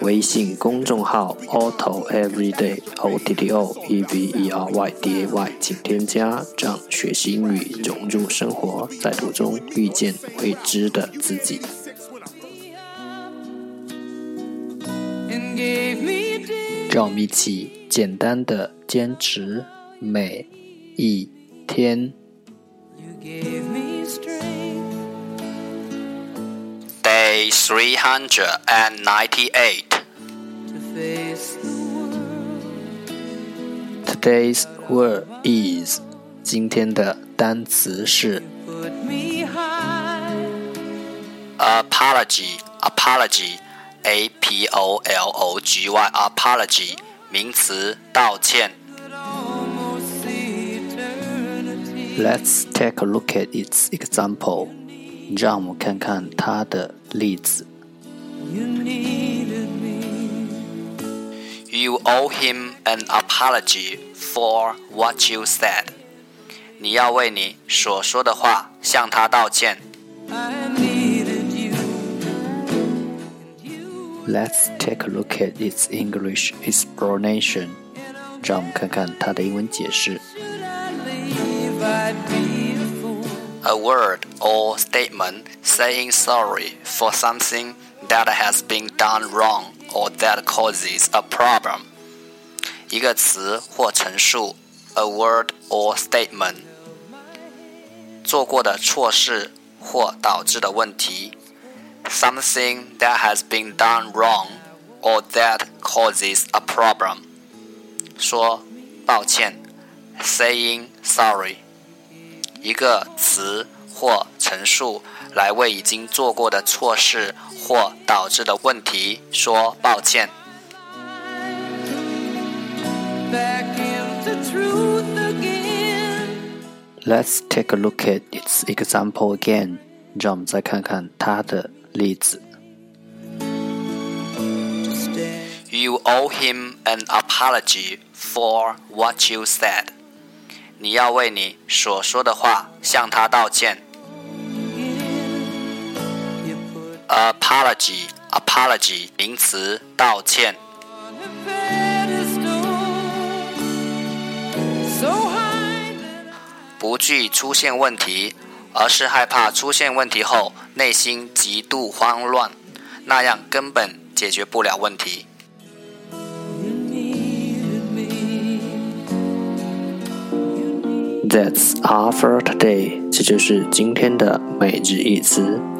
微信公众号 Auto Everyday O T T O E V E R Y D A Y，请添加，让学习英语融入生活，在途中遇见未知的自己。让我们一起简单的坚持每一天。Day 398. Today's word is 今天的单词是 apology apology a p o l o g y apology 名词道歉。 Let's take a look at its example. 让我们看看它的例子。 You owe him an apology for what you said. 你要为你所说的话向他道歉。 Let's take a look at its English explanation. 让我们看看它的英文解释。 A word or statement saying sorry for something that has been done wrong or that causes a problem. 一个词或陈述，a word or statement，做过的错事或导致的问题，something that has been done wrong or that causes a problem。说抱歉，saying sorry。一个词或 陈述来为已经做过的错事或导致的问题说抱歉。 Let's take a look at its example again. 让我们再看看它的例子。 You owe him an apology for what you said。你要为你所说的话向他道歉。 Apology, apology，名词，道歉。不惧出现问题，而是害怕出现问题后内心极度慌乱，那样根本解决不了问题。That's all for today。这就是今天的每日一词。